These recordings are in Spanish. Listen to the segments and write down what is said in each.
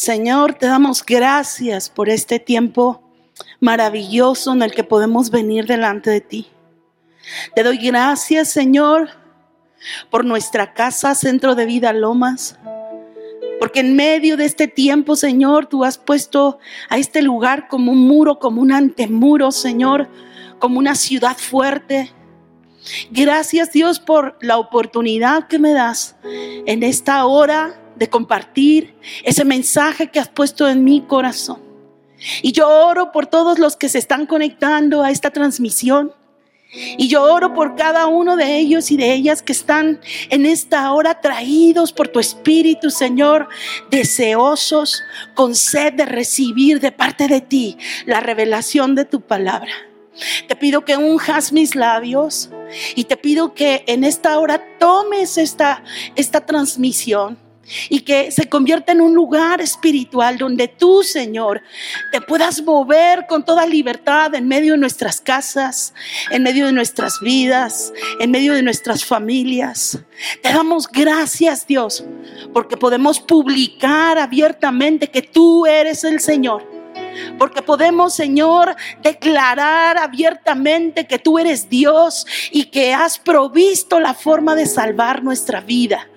Señor, te damos gracias por este tiempo maravilloso en el que podemos venir delante de ti. Te doy gracias, Señor, por nuestra casa, Centro de Vida Lomas. Porque en medio de este tiempo, Señor, tú has puesto a este lugar como un muro, como un antemuro, Señor, como una ciudad fuerte. Gracias Dios por la oportunidad que me das en esta hora de compartir ese mensaje que has puesto en mi corazón. Y yo oro por todos los que se están conectando a esta transmisión. Y yo oro por cada uno de ellos y de ellas que están en esta hora traídos por tu Espíritu, Señor, deseosos, con sed de recibir de parte de ti la revelación de tu palabra. Te pido que unjas mis labios y te pido que en esta hora tomes esta, esta transmisión y que se convierta en un lugar espiritual donde tú, Señor, te puedas mover con toda libertad en medio de nuestras casas, en medio de nuestras vidas, en medio de nuestras familias. Te damos gracias, Dios, porque podemos publicar abiertamente que tú eres el Señor. Porque podemos, Señor, declarar abiertamente que tú eres Dios y que has provisto la forma de salvar nuestra vida.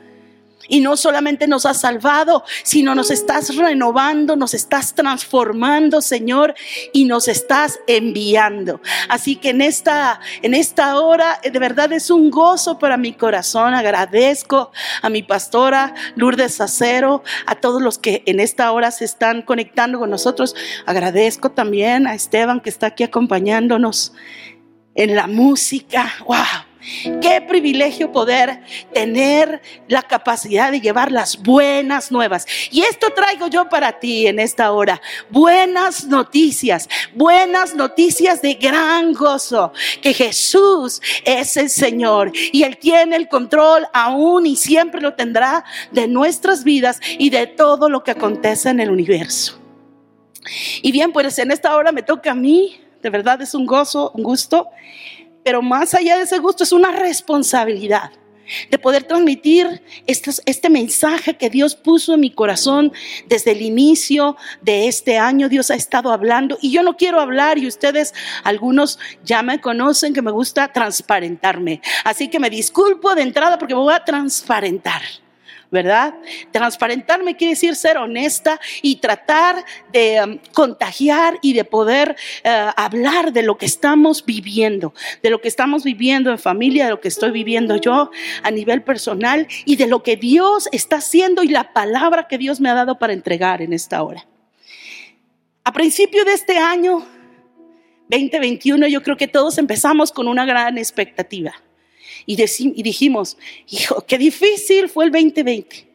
Y no solamente nos has salvado, sino nos estás renovando, nos estás transformando, Señor, y nos estás enviando. Así que en esta, en esta hora, de verdad es un gozo para mi corazón. Agradezco a mi pastora Lourdes Acero, a todos los que en esta hora se están conectando con nosotros. Agradezco también a Esteban que está aquí acompañándonos en la música. ¡Wow! Qué privilegio poder tener la capacidad de llevar las buenas nuevas. Y esto traigo yo para ti en esta hora. Buenas noticias, buenas noticias de gran gozo. Que Jesús es el Señor y Él tiene el control aún y siempre lo tendrá de nuestras vidas y de todo lo que acontece en el universo. Y bien, pues en esta hora me toca a mí. De verdad es un gozo, un gusto pero más allá de ese gusto es una responsabilidad de poder transmitir este, mensaje que Dios puso en mi corazón desde el inicio de este año. Dios ha estado hablando y yo no quiero hablar y ustedes, algunos ya me conocen que me gusta transparentarme. Así que me disculpo de entrada porque me voy a transparentar. ¿Verdad? Transparentarme quiere decir ser honesta y tratar de um, contagiar y de poder uh, hablar de lo que estamos viviendo, de lo que estamos viviendo en familia, de lo que estoy viviendo yo a nivel personal y de lo que Dios está haciendo y la palabra que Dios me ha dado para entregar en esta hora. A principio de este año 2021 yo creo que todos empezamos con una gran expectativa y, dijimos, hijo, qué difícil fue el 2020.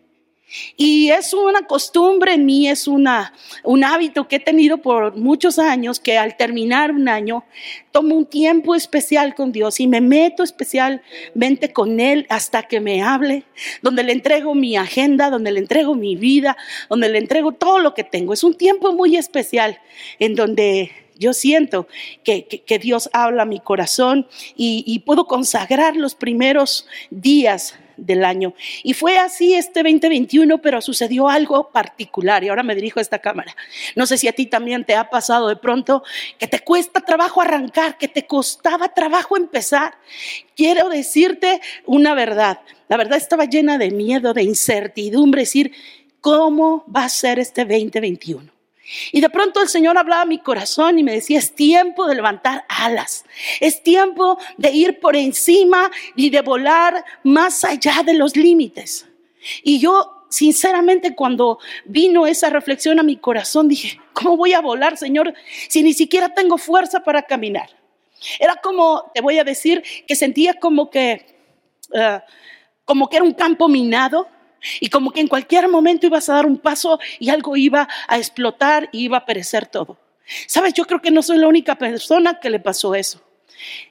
Y es una costumbre en mí, es una, un hábito que he tenido por muchos años, que al terminar un año tomo un tiempo especial con Dios y me meto especialmente con Él hasta que me hable, donde le entrego mi agenda, donde le entrego mi vida, donde le entrego todo lo que tengo. Es un tiempo muy especial en donde yo siento que, Dios habla a mi corazón y, puedo consagrar los primeros días del año. Y fue así este 2021, pero sucedió algo particular. Y ahora me dirijo a esta cámara. No sé si a ti también te ha pasado de pronto que te cuesta trabajo arrancar, que te costaba trabajo empezar. Quiero decirte una verdad. La verdad estaba llena de miedo, de incertidumbre, decir, ¿cómo va a ser este 2021? Y de pronto el Señor hablaba a mi corazón y me decía, es tiempo de levantar alas, es tiempo de ir por encima y de volar más allá de los límites. Y yo, sinceramente, cuando vino esa reflexión a mi corazón, dije, ¿cómo voy a volar, Señor, si ni siquiera tengo fuerza para caminar? Era como, te voy a decir, que sentía como que, eh, como que era un campo minado y como que en cualquier momento ibas a dar un paso y algo iba a explotar y iba a perecer todo. Sabes, yo creo que no soy la única persona que le pasó eso.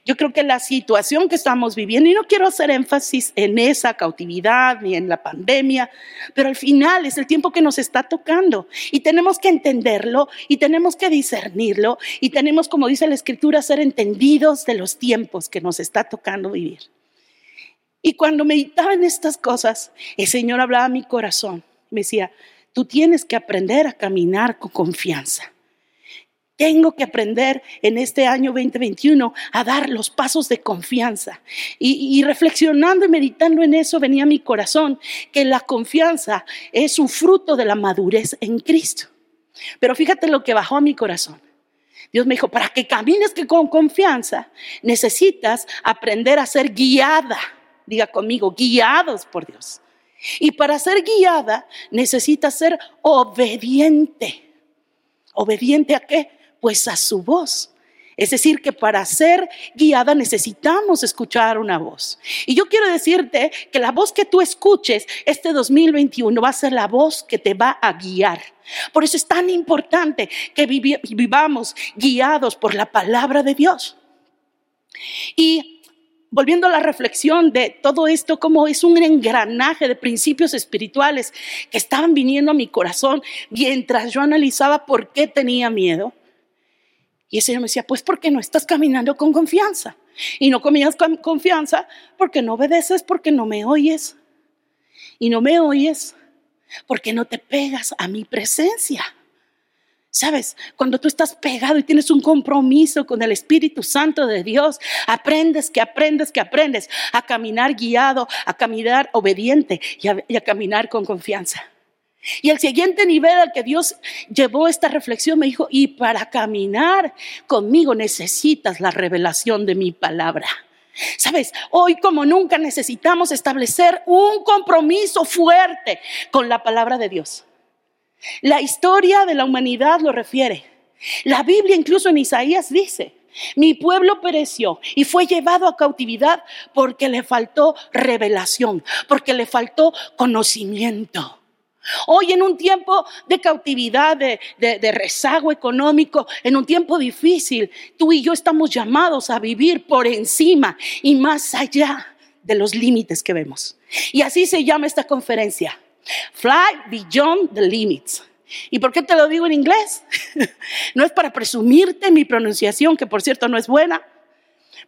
Yo creo que la situación que estamos viviendo, y no quiero hacer énfasis en esa cautividad ni en la pandemia, pero al final es el tiempo que nos está tocando y tenemos que entenderlo y tenemos que discernirlo y tenemos, como dice la escritura, ser entendidos de los tiempos que nos está tocando vivir. Y cuando meditaba en estas cosas, el Señor hablaba a mi corazón. Me decía, tú tienes que aprender a caminar con confianza. Tengo que aprender en este año 2021 a dar los pasos de confianza. Y, reflexionando y meditando en eso venía a mi corazón que la confianza es un fruto de la madurez en Cristo. Pero fíjate lo que bajó a mi corazón. Dios me dijo, para que camines con confianza, necesitas aprender a ser guiada. Diga conmigo, guiados por Dios. Y para ser guiada, necesitas ser obediente. ¿Obediente a qué? Pues a su voz. Es decir, que para ser guiada necesitamos escuchar una voz. Y yo quiero decirte que la voz que tú escuches este 2021 va a ser la voz que te va a guiar. Por eso es tan importante que vivamos guiados por la palabra de Dios. Y volviendo a la reflexión de todo esto, como es un engranaje de principios espirituales que estaban viniendo a mi corazón mientras yo analizaba por qué tenía miedo. Y el Señor me decía, pues porque no estás caminando con confianza. Y no comías con confianza porque no obedeces, porque no me oyes. Y no me oyes porque no te pegas a mi presencia. Sabes, cuando tú estás pegado y tienes un compromiso con el Espíritu Santo de Dios, aprendes que aprendes que aprendes a caminar guiado, a caminar obediente y a, y a caminar con confianza. Y el siguiente nivel al que Dios llevó esta reflexión me dijo, y para caminar conmigo necesitas la revelación de mi palabra. Sabes, hoy como nunca necesitamos establecer un compromiso fuerte con la palabra de Dios. La historia de la humanidad lo refiere. La Biblia incluso en Isaías dice, mi pueblo pereció y fue llevado a cautividad porque le faltó revelación, porque le faltó conocimiento. Hoy en un tiempo de cautividad, de, rezago económico, en un tiempo difícil, tú y yo estamos llamados a vivir por encima y más allá de los límites que vemos. Y así se llama esta conferencia. Fly Beyond the Limits. ¿Y por qué te lo digo en inglés? no es para presumirte mi pronunciación, que por cierto no es buena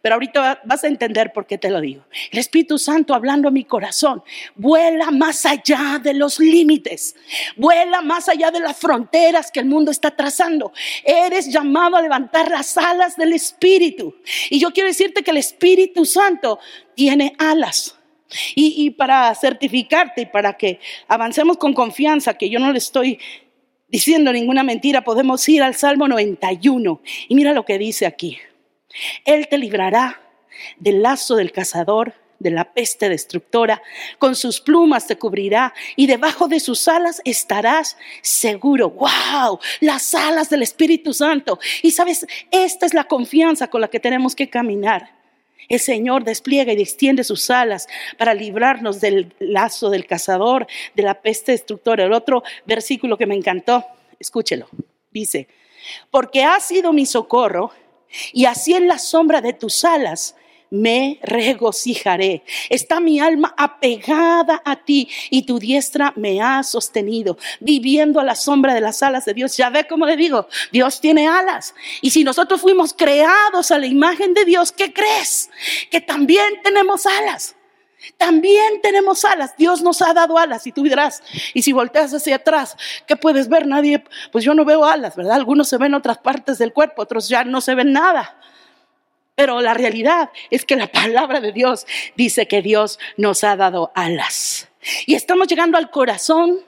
pero ahorita vas a entender por qué te lo digo. El Espíritu Santo hablando a mi corazón, vuela más allá de los límites, vuela más allá de las fronteras que el mundo está trazando. Eres llamado a levantar las alas del Espíritu. Y yo quiero decirte que el Espíritu Santo tiene alas. Y, para certificarte y para que avancemos con confianza, que yo no le estoy diciendo ninguna mentira, podemos ir al Salmo 91. Y mira lo que dice aquí. Él te librará del lazo del cazador, de la peste destructora, con sus plumas te cubrirá y debajo de sus alas estarás seguro. ¡Wow! Las alas del Espíritu Santo. Y sabes, esta es la confianza con la que tenemos que caminar. El Señor despliega y extiende sus alas para librarnos del lazo del cazador, de la peste destructora. El otro versículo que me encantó, escúchelo, dice, porque ha sido mi socorro y así en la sombra de tus alas me regocijaré. Está mi alma apegada a ti y tu diestra me ha sostenido, viviendo a la sombra de las alas de Dios. Ya ve cómo le digo, Dios tiene alas. Y si nosotros fuimos creados a la imagen de Dios, ¿qué crees? Que también tenemos alas. También tenemos alas. Dios nos ha dado alas. Y tú dirás, y si volteas hacia atrás, ¿qué puedes ver? Nadie, pues yo no veo alas, ¿verdad? Algunos se ven en otras partes del cuerpo, otros ya no se ven nada. Pero la realidad es que la palabra de Dios dice que Dios nos ha dado alas. Y estamos llegando al corazón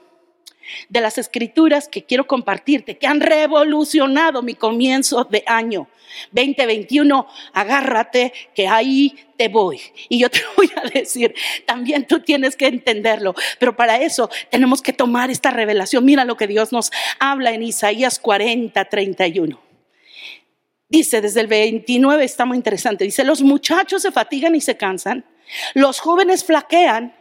de las escrituras que quiero compartirte, que han revolucionado mi comienzo de año. 2021, agárrate que ahí te voy. Y yo te voy a decir, también tú tienes que entenderlo, pero para eso tenemos que tomar esta revelación. Mira lo que Dios nos habla en Isaías 40, 31. Dice desde el 29, está muy interesante, dice, los muchachos se fatigan y se cansan, los jóvenes flaquean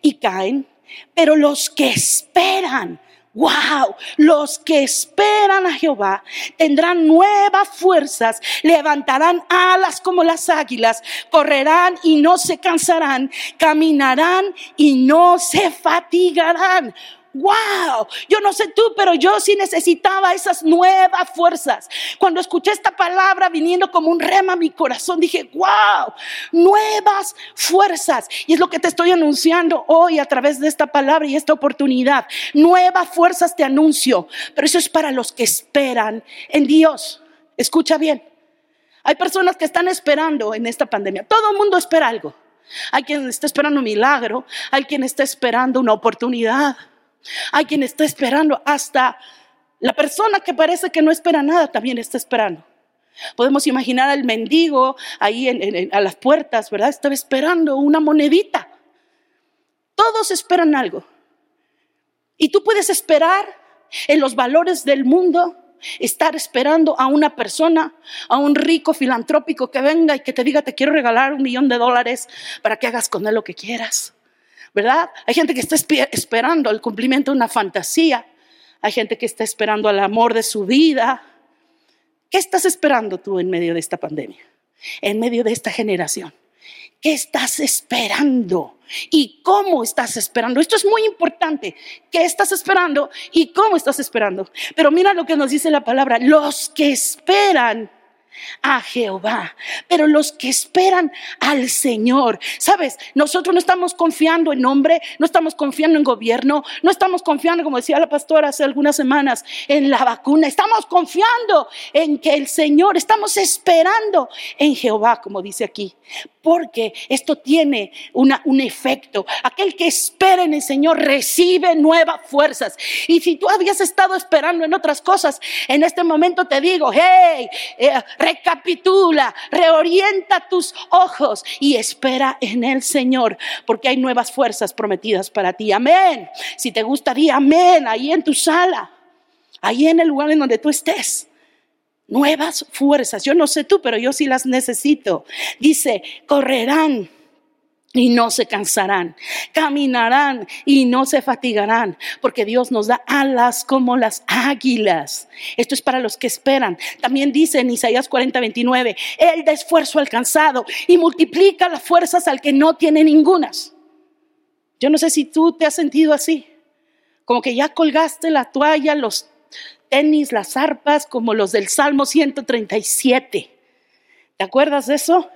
y caen, pero los que esperan, wow, los que esperan a Jehová tendrán nuevas fuerzas, levantarán alas como las águilas, correrán y no se cansarán, caminarán y no se fatigarán. Wow, yo no sé tú, pero yo sí necesitaba esas nuevas fuerzas. Cuando escuché esta palabra viniendo como un rema a mi corazón, dije, wow, nuevas fuerzas. Y es lo que te estoy anunciando hoy a través de esta palabra y esta oportunidad. Nuevas fuerzas te anuncio, pero eso es para los que esperan en Dios. Escucha bien. Hay personas que están esperando en esta pandemia. Todo el mundo espera algo. Hay quien está esperando un milagro, hay quien está esperando una oportunidad, hay quien está esperando hasta la persona que parece que no espera nada también está esperando. Podemos imaginar al mendigo ahí a las puertas, ¿verdad? Estaba esperando una monedita. Todos esperan algo. Y tú puedes esperar en los valores del mundo, estar esperando a una persona, a un rico filantrópico que venga y que te diga, te quiero regalar un millón de dólares para que hagas con él lo que quieras. ¿Verdad? Hay gente que está esperando el cumplimiento de una fantasía. Hay gente que está esperando al amor de su vida. ¿Qué estás esperando tú en medio de esta pandemia? En medio de esta generación. ¿Qué estás esperando? ¿Y cómo estás esperando? Esto es muy importante. ¿Qué estás esperando y cómo estás esperando? Pero mira lo que nos dice la palabra. Los que esperan a Jehová, pero los que esperan al Señor, sabes, nosotros no estamos confiando en hombre, no estamos confiando en gobierno, no estamos confiando, como decía la pastora hace algunas semanas, en la vacuna, estamos confiando en que el Señor, estamos esperando en Jehová, como dice aquí, porque esto tiene una, un efecto. Aquel que espera en el Señor recibe nuevas fuerzas. Y si tú habías estado esperando en otras cosas, en este momento te digo, hey, eh, recapitula, reorienta tus ojos y espera en el Señor, porque hay nuevas fuerzas prometidas para ti. Amén. Si te gusta, di amén ahí en tu sala, ahí en el lugar en donde tú estés nuevas fuerzas. Yo no sé tú, pero yo sí las necesito. Dice, correrán y no se cansarán, caminarán y no se fatigarán, porque Dios nos da alas como las águilas. Esto es para los que esperan. También dice en Isaías 40, 29, Él da esfuerzo al cansado y multiplica las fuerzas al que no tiene ningunas. Yo no sé si tú te has sentido así, como que ya colgaste la toalla, los tenis, las arpas, como los del Salmo 137. ¿Te acuerdas de eso?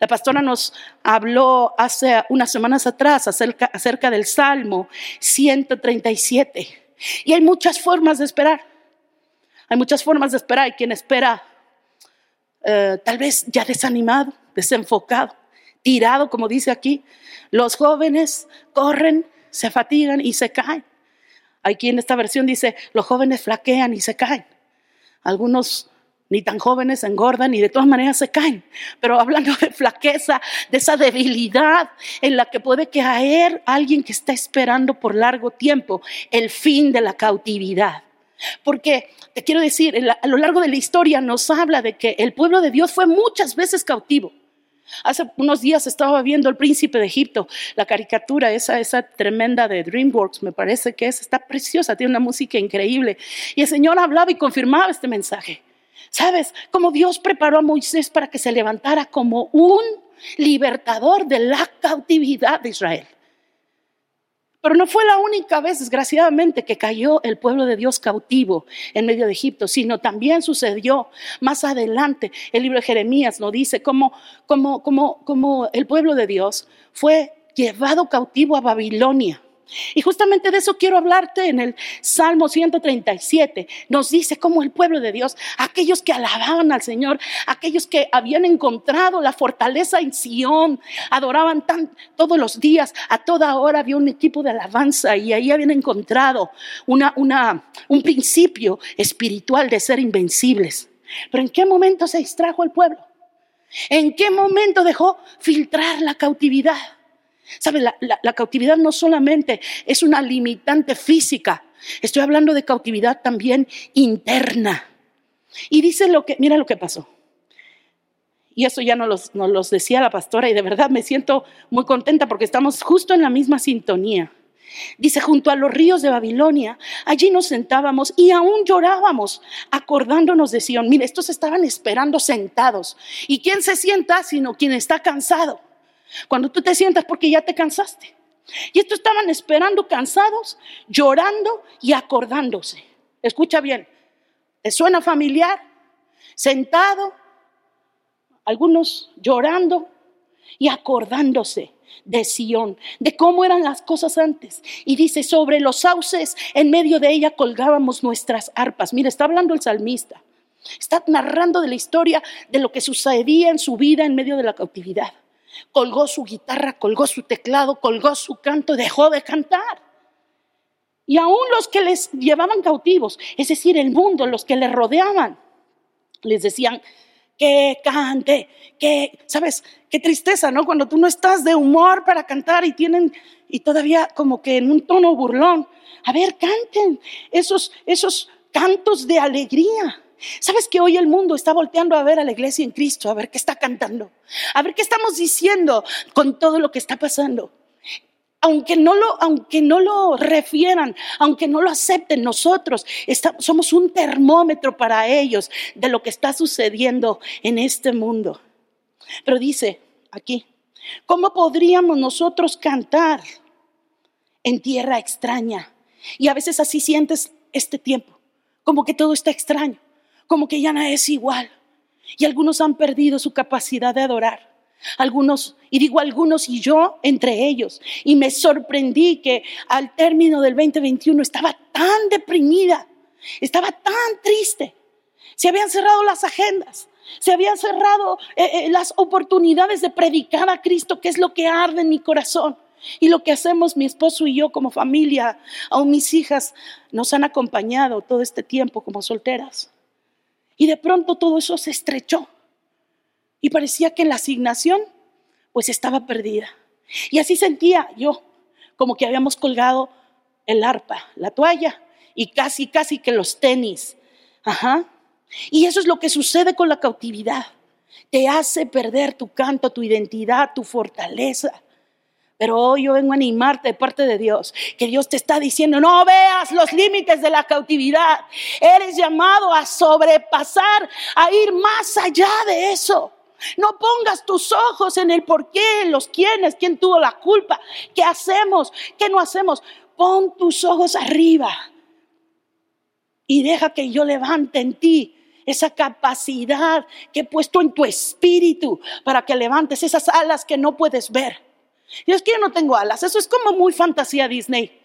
La pastora nos habló hace unas semanas atrás acerca, del Salmo 137. Y hay muchas formas de esperar. Hay muchas formas de esperar. Hay quien espera eh, tal vez ya desanimado, desenfocado, tirado, como dice aquí. Los jóvenes corren, se fatigan y se caen. Aquí en esta versión dice, los jóvenes flaquean y se caen. Algunos ni tan jóvenes engordan y de todas maneras se caen. Pero hablando de flaqueza, de esa debilidad en la que puede caer alguien que está esperando por largo tiempo el fin de la cautividad. Porque te quiero decir, a lo largo de la historia nos habla de que el pueblo de Dios fue muchas veces cautivo. Hace unos días estaba viendo El Príncipe de Egipto, la caricatura, esa, esa tremenda de DreamWorks, me parece que es, está preciosa, tiene una música increíble. Y el Señor hablaba y confirmaba este mensaje. ¿Sabes? Como Dios preparó a Moisés para que se levantara como un libertador de la cautividad de Israel. Pero no fue la única vez, desgraciadamente, que cayó el pueblo de Dios cautivo en medio de Egipto, sino también sucedió más adelante. El libro de Jeremías nos dice cómo, cómo, cómo, cómo el pueblo de Dios fue llevado cautivo a Babilonia. Y justamente de eso quiero hablarte en el Salmo 137. Nos dice cómo el pueblo de Dios, aquellos que alababan al Señor, aquellos que habían encontrado la fortaleza en Sión, adoraban tan, todos los días, a toda hora había un equipo de alabanza y ahí habían encontrado una, una, un principio espiritual de ser invencibles. Pero ¿en qué momento se distrajo el pueblo? ¿En qué momento dejó filtrar la cautividad? ¿Sabe? La, cautividad no solamente es una limitante física, estoy hablando de cautividad también interna. Y dice lo que, mira lo que pasó. Y eso ya nos nos los decía la pastora y de verdad me siento muy contenta porque estamos justo en la misma sintonía. Dice, junto a los ríos de Babilonia, allí nos sentábamos y aún llorábamos, acordándonos de Sion. Mire, estos estaban esperando sentados. ¿Y quién se sienta sino quien está cansado? Cuando tú te sientas porque ya te cansaste. Y estos estaban esperando cansados, llorando y acordándose. Escucha bien, ¿te suena familiar? Sentado, algunos llorando y acordándose de Sión, de cómo eran las cosas antes. Y dice, sobre los sauces, en medio de ella colgábamos nuestras arpas. Mira, está hablando el salmista. Está narrando de la historia de lo que sucedía en su vida en medio de la cautividad. Colgó su guitarra, colgó su teclado, colgó su canto, dejó de cantar. Y aún los que les llevaban cautivos, es decir, el mundo, los que les rodeaban, les decían, que cante, que, ¿sabes? Qué tristeza, ¿no? Cuando tú no estás de humor para cantar y tienen, y todavía como que en un tono burlón, a ver, canten esos, esos cantos de alegría. ¿Sabes que hoy el mundo está volteando a ver a la iglesia en Cristo, a ver qué está cantando, a ver qué estamos diciendo con todo lo que está pasando? aunque no lo, aunque no lo refieran, aunque no lo acepten, nosotros somos un termómetro para ellos de lo que está sucediendo en este mundo. Pero dice aquí, ¿cómo podríamos nosotros cantar en tierra extraña? Y a veces así sientes este tiempo, como que todo está extraño, como que ya no es igual. Y algunos han perdido su capacidad de adorar. Algunos, y digo algunos y yo entre ellos, y me sorprendí que al término del 2021 estaba tan deprimida, estaba tan triste. Se habían cerrado las agendas, se habían cerrado eh, eh, las oportunidades de predicar a Cristo, que es lo que arde en mi corazón. Y lo que hacemos mi esposo y yo como familia, aún mis hijas nos han acompañado todo este tiempo como solteras. Y de pronto todo eso se estrechó. Y parecía que la asignación pues estaba perdida. Y así sentía yo, como que habíamos colgado el arpa, la toalla y casi, casi que los tenis. Ajá. Y eso es lo que sucede con la cautividad. Te hace perder tu canto, tu identidad, tu fortaleza. Pero hoy yo vengo a animarte de parte de Dios, que Dios te está diciendo, no veas los límites de la cautividad. Eres llamado a sobrepasar, a ir más allá de eso. No pongas tus ojos en el por qué, los quiénes, quién tuvo la culpa, qué hacemos, qué no hacemos. Pon tus ojos arriba y deja que yo levante en ti esa capacidad que he puesto en tu espíritu para que levantes esas alas que no puedes ver. Y es que yo no tengo alas, eso es como muy fantasía Disney.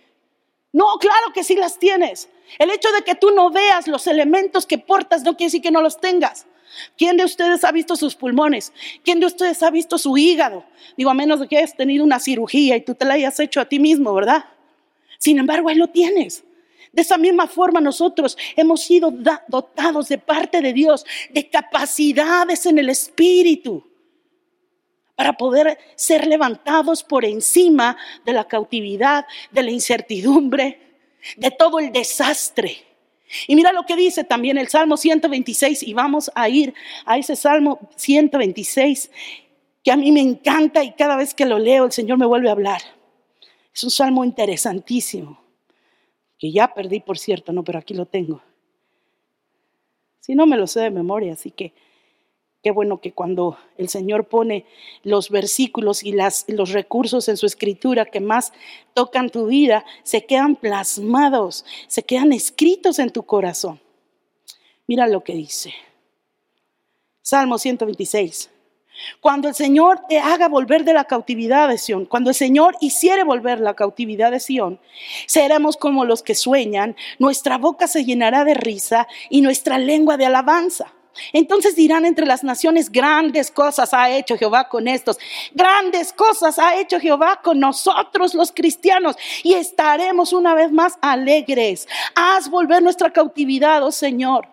No, claro que sí las tienes. El hecho de que tú no veas los elementos que portas no quiere decir que no los tengas. ¿Quién de ustedes ha visto sus pulmones? ¿Quién de ustedes ha visto su hígado? Digo, a menos de que hayas tenido una cirugía y tú te la hayas hecho a ti mismo, ¿verdad? Sin embargo, ahí lo tienes. De esa misma forma nosotros hemos sido dotados de parte de Dios de capacidades en el espíritu para poder ser levantados por encima de la cautividad, de la incertidumbre, de todo el desastre. Y mira lo que dice también el Salmo 126 y vamos a ir a ese Salmo 126 que a mí me encanta y cada vez que lo leo el Señor me vuelve a hablar. Es un salmo interesantísimo, que ya perdí por cierto, no, pero aquí lo tengo. Si no me lo sé de memoria, así que Qué bueno que cuando el Señor pone los versículos y los recursos en su escritura que más tocan tu vida, se quedan plasmados, se quedan escritos en tu corazón. Mira lo que dice. Salmo 126. Cuando el Señor te haga volver de la cautividad de Sión, cuando el Señor hiciere volver la cautividad de Sión, seremos como los que sueñan, nuestra boca se llenará de risa y nuestra lengua de alabanza. Entonces dirán entre las naciones, grandes cosas ha hecho Jehová con estos, grandes cosas ha hecho Jehová con nosotros los cristianos y estaremos una vez más alegres. Haz volver nuestra cautividad, oh Señor.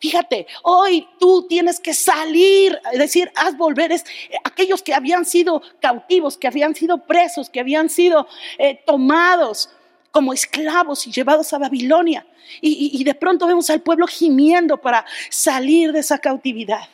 Fíjate, hoy tú tienes que salir, es decir, haz volver es, aquellos que habían sido cautivos, que habían sido presos, que habían sido eh, tomados como esclavos y llevados a Babilonia. Y, de pronto vemos al pueblo gimiendo para salir de esa cautividad.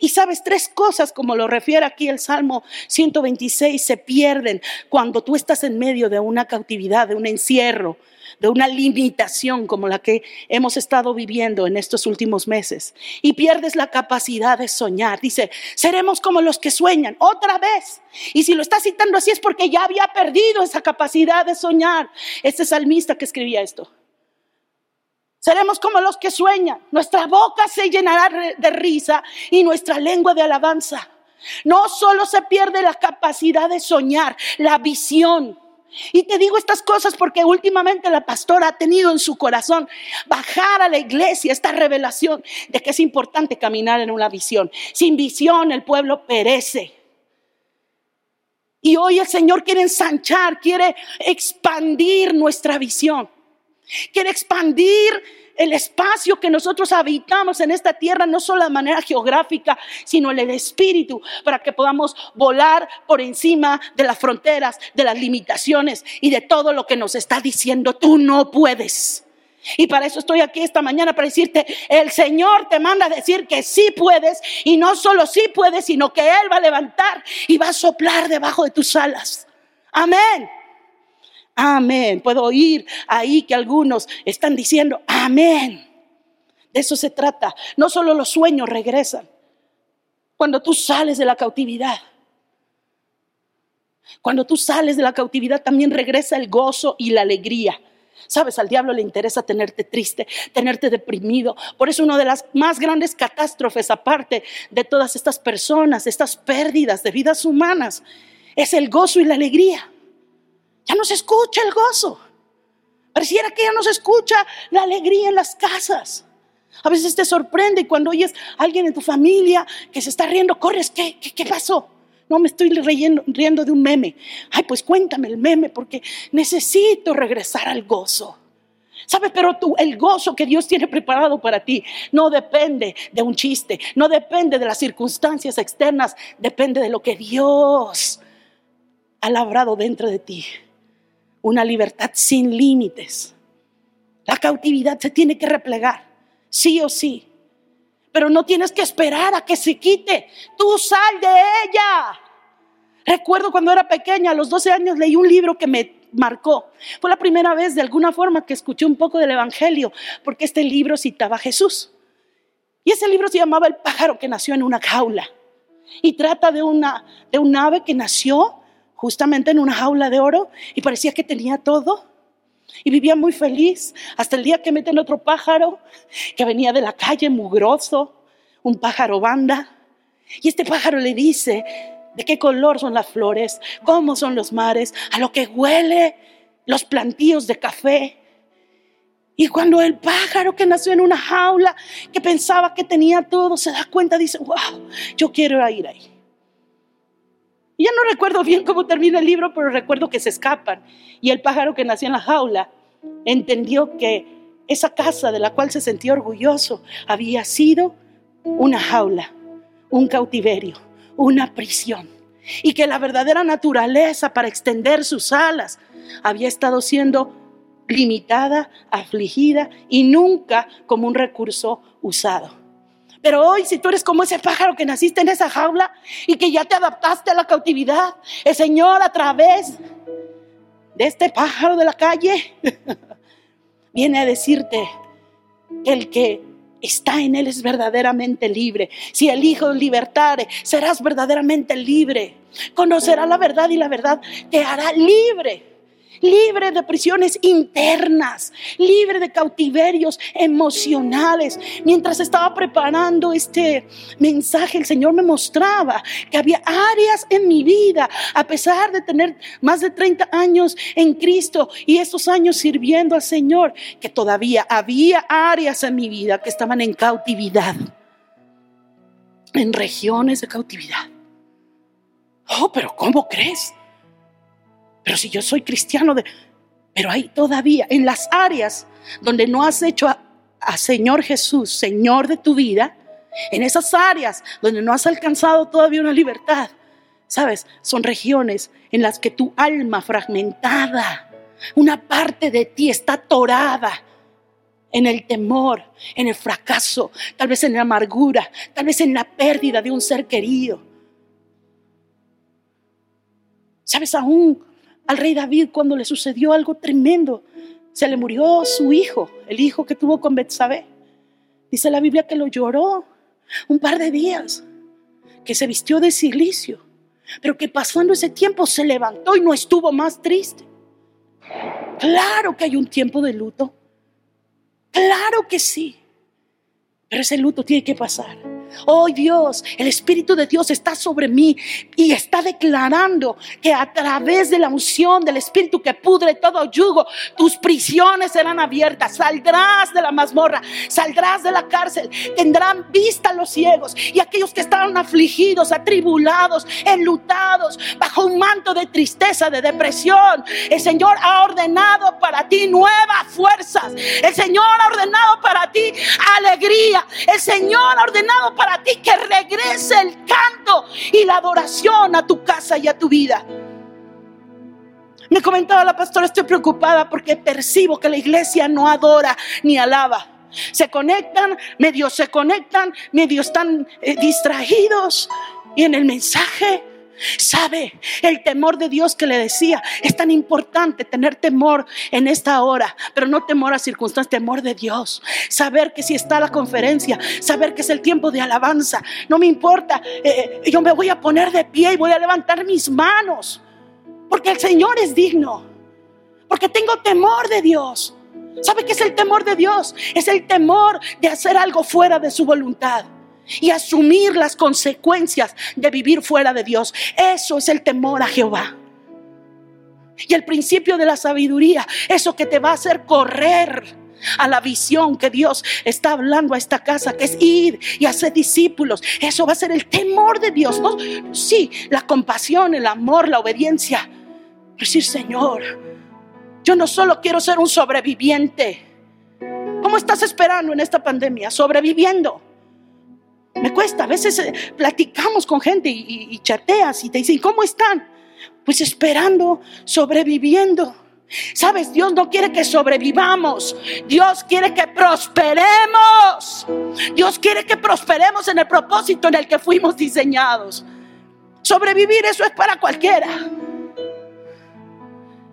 Y sabes, tres cosas, como lo refiere aquí el Salmo 126, se pierden cuando tú estás en medio de una cautividad, de un encierro, de una limitación como la que hemos estado viviendo en estos últimos meses. Y pierdes la capacidad de soñar. Dice, seremos como los que sueñan otra vez. Y si lo está citando así es porque ya había perdido esa capacidad de soñar. Este salmista que escribía esto. Seremos como los que sueñan. Nuestra boca se llenará de risa y nuestra lengua de alabanza. No solo se pierde la capacidad de soñar, la visión. Y te digo estas cosas porque últimamente la pastora ha tenido en su corazón bajar a la iglesia esta revelación de que es importante caminar en una visión. Sin visión el pueblo perece. Y hoy el Señor quiere ensanchar, quiere expandir nuestra visión. Quiere expandir el espacio que nosotros habitamos en esta tierra, no solo de manera geográfica, sino en el espíritu, para que podamos volar por encima de las fronteras, de las limitaciones y de todo lo que nos está diciendo, tú no puedes. Y para eso estoy aquí esta mañana, para decirte, el Señor te manda a decir que sí puedes, y no solo sí puedes, sino que Él va a levantar y va a soplar debajo de tus alas. Amén. Amén. Puedo oír ahí que algunos están diciendo, amén. De eso se trata. No solo los sueños regresan. Cuando tú sales de la cautividad. Cuando tú sales de la cautividad también regresa el gozo y la alegría. Sabes, al diablo le interesa tenerte triste, tenerte deprimido. Por eso una de las más grandes catástrofes, aparte de todas estas personas, estas pérdidas de vidas humanas, es el gozo y la alegría. Ya no se escucha el gozo. Pareciera que ya no se escucha la alegría en las casas. A veces te sorprende cuando oyes a alguien en tu familia que se está riendo, corres, ¿qué, qué, pasó? No me estoy riendo, riendo de un meme. Ay, pues cuéntame el meme porque necesito regresar al gozo. ¿Sabes? Pero tú, el gozo que Dios tiene preparado para ti no depende de un chiste, no depende de las circunstancias externas, depende de lo que Dios ha labrado dentro de ti una libertad sin límites. La cautividad se tiene que replegar, sí o sí. Pero no tienes que esperar a que se quite. Tú sal de ella. Recuerdo cuando era pequeña, a los 12 años, leí un libro que me marcó. Fue la primera vez de alguna forma que escuché un poco del Evangelio, porque este libro citaba a Jesús. Y ese libro se llamaba El pájaro que nació en una jaula. Y trata de, una, de un ave que nació justamente en una jaula de oro y parecía que tenía todo. Y vivía muy feliz hasta el día que meten otro pájaro que venía de la calle mugroso, un pájaro banda. Y este pájaro le dice de qué color son las flores, cómo son los mares, a lo que huele los plantíos de café. Y cuando el pájaro que nació en una jaula, que pensaba que tenía todo, se da cuenta, dice, wow, yo quiero ir ahí. Y ya no recuerdo bien cómo termina el libro, pero recuerdo que se escapan. Y el pájaro que nació en la jaula entendió que esa casa de la cual se sentía orgulloso había sido una jaula, un cautiverio, una prisión. Y que la verdadera naturaleza para extender sus alas había estado siendo limitada, afligida y nunca como un recurso usado. Pero hoy, si tú eres como ese pájaro que naciste en esa jaula y que ya te adaptaste a la cautividad, el Señor a través de este pájaro de la calle viene a decirte que el que está en Él es verdaderamente libre. Si el Hijo libertare, serás verdaderamente libre. Conocerás la verdad y la verdad te hará libre libre de prisiones internas, libre de cautiverios emocionales. Mientras estaba preparando este mensaje, el Señor me mostraba que había áreas en mi vida, a pesar de tener más de 30 años en Cristo y estos años sirviendo al Señor, que todavía había áreas en mi vida que estaban en cautividad, en regiones de cautividad. Oh, pero ¿cómo crees? Pero si yo soy cristiano, de, pero hay todavía en las áreas donde no has hecho a, a Señor Jesús, Señor de tu vida, en esas áreas donde no has alcanzado todavía una libertad, ¿sabes? Son regiones en las que tu alma fragmentada, una parte de ti está atorada en el temor, en el fracaso, tal vez en la amargura, tal vez en la pérdida de un ser querido. ¿Sabes aún al rey David cuando le sucedió algo tremendo? Se le murió su hijo, el hijo que tuvo con Betsabé. Dice la Biblia que lo lloró un par de días, que se vistió de silicio, pero que pasando ese tiempo se levantó y no estuvo más triste. Claro que hay un tiempo de luto. Claro que sí. Pero ese luto tiene que pasar. Oh Dios, el Espíritu de Dios está sobre mí y está declarando que a través de la unción del Espíritu que pudre todo yugo, tus prisiones serán abiertas. Saldrás de la mazmorra, saldrás de la cárcel, tendrán vista los ciegos y aquellos que estaban afligidos, atribulados, enlutados, bajo un manto de tristeza, de depresión. El Señor ha ordenado para ti nuevas fuerzas. El Señor ha ordenado para ti alegría. El Señor ha ordenado para ti que regrese el canto y la adoración a tu casa y a tu vida. Me comentaba la pastora, estoy preocupada porque percibo que la iglesia no adora ni alaba. Se conectan, medio se conectan, medio están eh, distraídos y en el mensaje Sabe, el temor de Dios que le decía, es tan importante tener temor en esta hora, pero no temor a circunstancias, temor de Dios. Saber que si está la conferencia, saber que es el tiempo de alabanza, no me importa, eh, yo me voy a poner de pie y voy a levantar mis manos, porque el Señor es digno, porque tengo temor de Dios. ¿Sabe qué es el temor de Dios? Es el temor de hacer algo fuera de su voluntad y asumir las consecuencias de vivir fuera de Dios. Eso es el temor a Jehová. Y el principio de la sabiduría, eso que te va a hacer correr a la visión que Dios está hablando a esta casa, que es ir y hacer discípulos. Eso va a ser el temor de Dios. ¿no? Sí, la compasión, el amor, la obediencia. Decir, Señor, yo no solo quiero ser un sobreviviente. ¿Cómo estás esperando en esta pandemia? Sobreviviendo. Me cuesta, a veces eh, platicamos con gente y, chateas y te dicen, ¿cómo están? Pues esperando, sobreviviendo. Sabes, Dios no quiere que sobrevivamos. Dios quiere que prosperemos. Dios quiere que prosperemos en el propósito en el que fuimos diseñados. Sobrevivir eso es para cualquiera.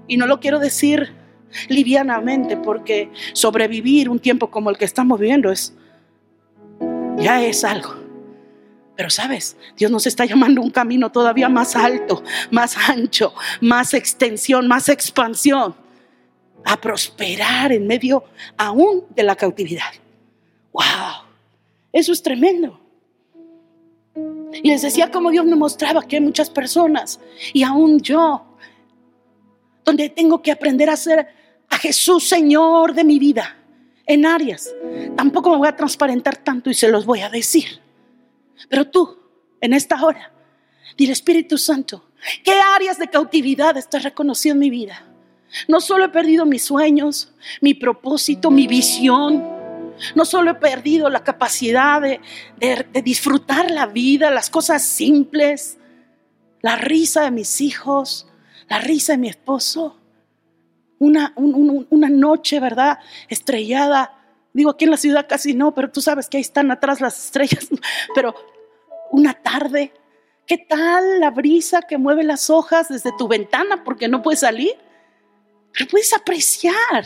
Y no lo quiero decir livianamente porque sobrevivir un tiempo como el que estamos viviendo es ya es algo. Pero sabes, Dios nos está llamando un camino todavía más alto, más ancho, más extensión, más expansión, a prosperar en medio aún de la cautividad. ¡Wow! Eso es tremendo. Y les decía cómo Dios me mostraba que hay muchas personas, y aún yo, donde tengo que aprender a ser a Jesús Señor de mi vida en áreas. Tampoco me voy a transparentar tanto y se los voy a decir. Pero tú, en esta hora, dile Espíritu Santo, ¿qué áreas de cautividad estás reconociendo en mi vida? No solo he perdido mis sueños, mi propósito, mi visión. No solo he perdido la capacidad de, disfrutar la vida, las cosas simples, la risa de mis hijos, la risa de mi esposo una, una noche, ¿verdad? Estrellada. Digo, aquí en la ciudad casi no, pero tú sabes que ahí están atrás las estrellas. Pero una tarde, ¿qué tal la brisa que mueve las hojas desde tu ventana porque no puedes salir? Pero puedes apreciar,